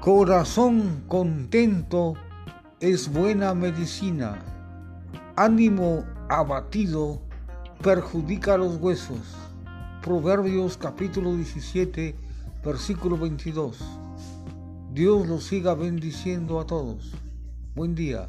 Corazón contento es buena medicina. Ánimo abatido perjudica los huesos. Proverbios capítulo 17, versículo 22. Dios los siga bendiciendo a todos. Buen día.